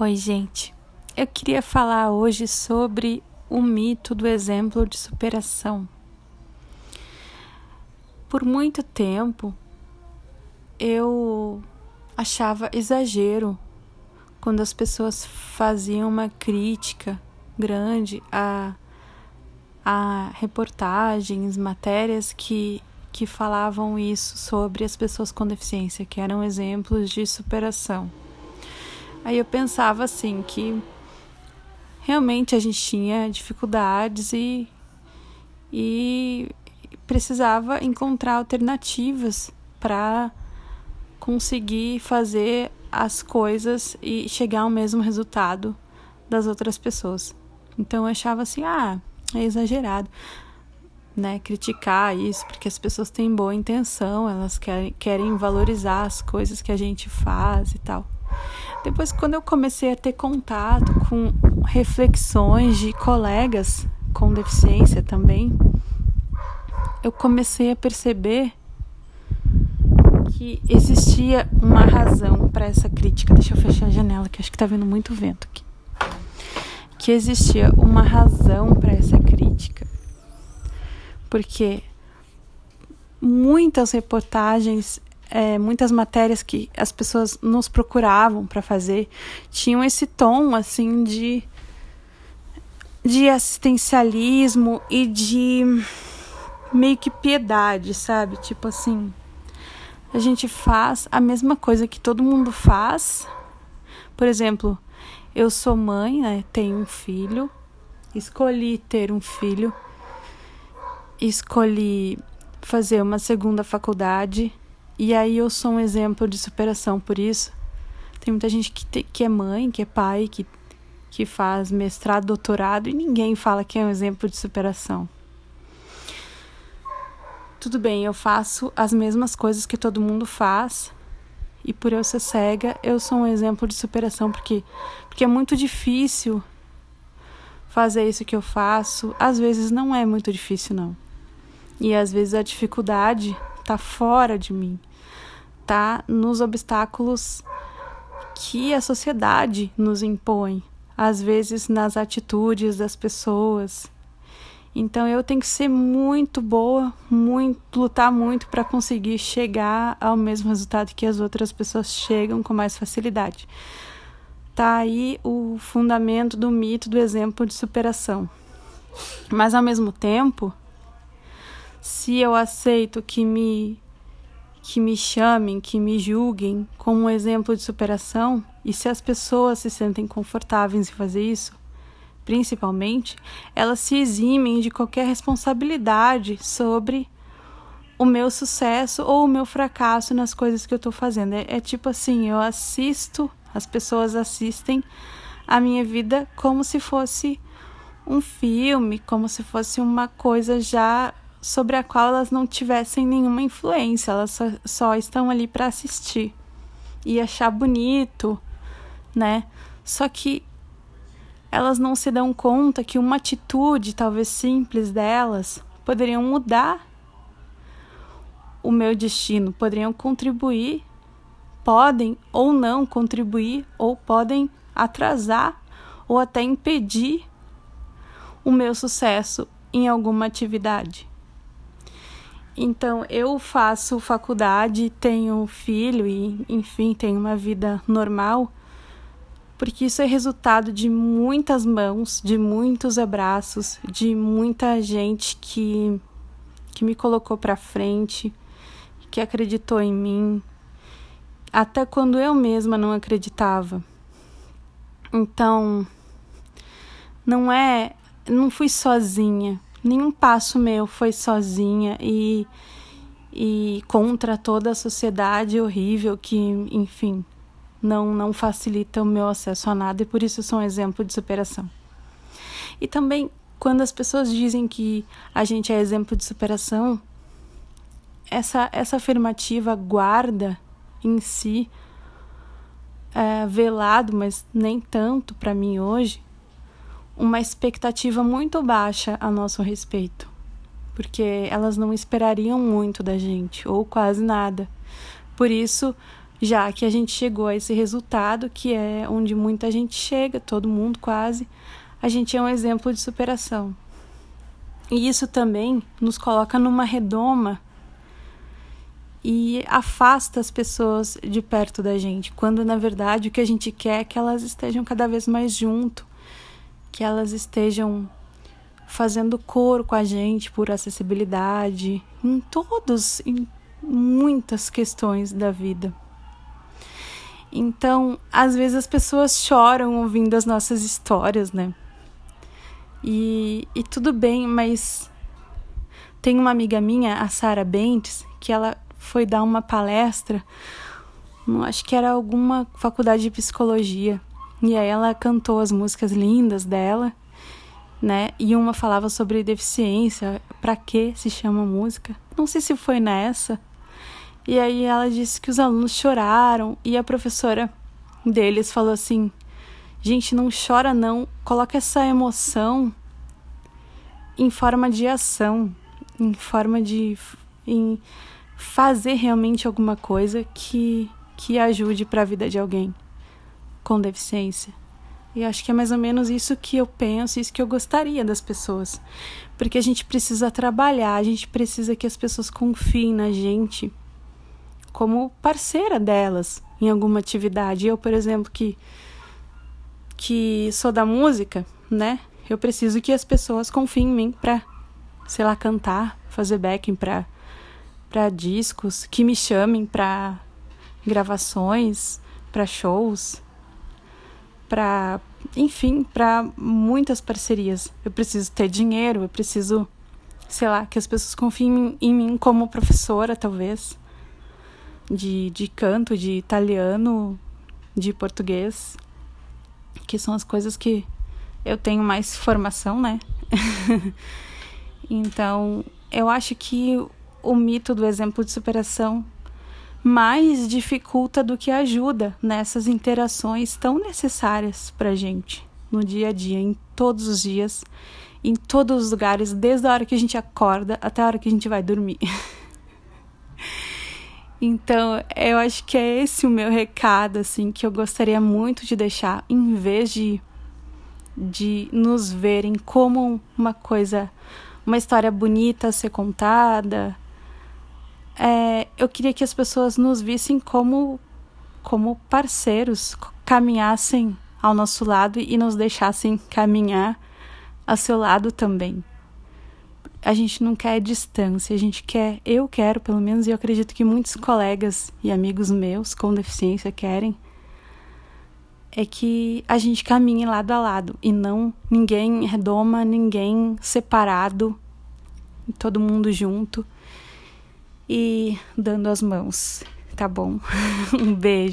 Oi, gente. Eu queria falar hoje sobre o mito do exemplo de superação. Por muito tempo, eu achava exagero quando as pessoas faziam uma crítica grande a, a reportagens, matérias que, que falavam isso sobre as pessoas com deficiência, que eram exemplos de superação. Aí eu pensava assim que realmente a gente tinha dificuldades e, e precisava encontrar alternativas para conseguir fazer as coisas e chegar ao mesmo resultado das outras pessoas. Então eu achava assim, ah, é exagerado, né? Criticar isso, porque as pessoas têm boa intenção, elas querem, querem valorizar as coisas que a gente faz e tal. Depois, quando eu comecei a ter contato com reflexões de colegas com deficiência também, eu comecei a perceber que existia uma razão para essa crítica. Deixa eu fechar a janela, que acho que está vindo muito vento aqui. Que existia uma razão para essa crítica. Porque muitas reportagens é, muitas matérias que as pessoas nos procuravam para fazer tinham esse tom assim de de assistencialismo e de meio que piedade, sabe? Tipo assim, a gente faz a mesma coisa que todo mundo faz. Por exemplo, eu sou mãe, né? Tenho um filho, escolhi ter um filho, escolhi fazer uma segunda faculdade e aí eu sou um exemplo de superação por isso. Tem muita gente que, te, que é mãe, que é pai, que, que faz mestrado, doutorado e ninguém fala que é um exemplo de superação. Tudo bem, eu faço as mesmas coisas que todo mundo faz e por eu ser cega, eu sou um exemplo de superação porque porque é muito difícil fazer isso que eu faço. Às vezes não é muito difícil não. E às vezes a dificuldade está fora de mim está nos obstáculos que a sociedade nos impõe, às vezes nas atitudes das pessoas. Então eu tenho que ser muito boa, muito lutar muito para conseguir chegar ao mesmo resultado que as outras pessoas chegam com mais facilidade. Tá aí o fundamento do mito do exemplo de superação. Mas ao mesmo tempo, se eu aceito que me que me chamem, que me julguem como um exemplo de superação, e se as pessoas se sentem confortáveis em fazer isso, principalmente, elas se eximem de qualquer responsabilidade sobre o meu sucesso ou o meu fracasso nas coisas que eu estou fazendo. É, é tipo assim, eu assisto, as pessoas assistem a minha vida como se fosse um filme, como se fosse uma coisa já sobre a qual elas não tivessem nenhuma influência, elas só, só estão ali para assistir e achar bonito, né? Só que elas não se dão conta que uma atitude, talvez simples delas, poderiam mudar o meu destino, poderiam contribuir, podem ou não contribuir, ou podem atrasar ou até impedir o meu sucesso em alguma atividade. Então, eu faço faculdade, tenho filho e, enfim, tenho uma vida normal, porque isso é resultado de muitas mãos, de muitos abraços, de muita gente que, que me colocou para frente, que acreditou em mim, até quando eu mesma não acreditava. Então, não é, não fui sozinha nenhum passo meu foi sozinha e, e contra toda a sociedade horrível que, enfim, não, não facilita o meu acesso a nada e por isso sou um exemplo de superação. E também, quando as pessoas dizem que a gente é exemplo de superação, essa, essa afirmativa guarda em si, é, velado, mas nem tanto para mim hoje, uma expectativa muito baixa a nosso respeito, porque elas não esperariam muito da gente, ou quase nada. Por isso, já que a gente chegou a esse resultado, que é onde muita gente chega, todo mundo quase, a gente é um exemplo de superação. E isso também nos coloca numa redoma e afasta as pessoas de perto da gente, quando na verdade o que a gente quer é que elas estejam cada vez mais junto, que elas estejam fazendo coro com a gente por acessibilidade, em todos, em muitas questões da vida. Então, às vezes as pessoas choram ouvindo as nossas histórias, né? E, e tudo bem, mas tem uma amiga minha, a Sara Bentes, que ela foi dar uma palestra, acho que era alguma faculdade de psicologia. E aí ela cantou as músicas lindas dela, né? E uma falava sobre deficiência, para que se chama música? Não sei se foi nessa. E aí ela disse que os alunos choraram e a professora deles falou assim: "Gente, não chora não, coloca essa emoção em forma de ação, em forma de em fazer realmente alguma coisa que, que ajude para a vida de alguém com deficiência. E acho que é mais ou menos isso que eu penso, isso que eu gostaria das pessoas. Porque a gente precisa trabalhar, a gente precisa que as pessoas confiem na gente como parceira delas em alguma atividade. Eu, por exemplo, que que sou da música, né? Eu preciso que as pessoas confiem em mim para, sei lá, cantar, fazer backing para para discos, que me chamem para gravações, para shows, para, enfim, para muitas parcerias. Eu preciso ter dinheiro, eu preciso, sei lá, que as pessoas confiem em mim como professora, talvez, de, de canto, de italiano, de português, que são as coisas que eu tenho mais formação, né? então, eu acho que o mito do exemplo de superação mais dificulta do que ajuda nessas interações tão necessárias para gente no dia a dia, em todos os dias, em todos os lugares, desde a hora que a gente acorda até a hora que a gente vai dormir. então, eu acho que é esse o meu recado, assim, que eu gostaria muito de deixar, em vez de, de nos verem como uma coisa, uma história bonita a ser contada, é, eu queria que as pessoas nos vissem como, como parceiros, caminhassem ao nosso lado e nos deixassem caminhar ao seu lado também. A gente não quer distância, a gente quer, eu quero pelo menos, e eu acredito que muitos colegas e amigos meus com deficiência querem, é que a gente caminhe lado a lado e não ninguém redoma, ninguém separado, todo mundo junto e dando as mãos, tá bom? um beijo.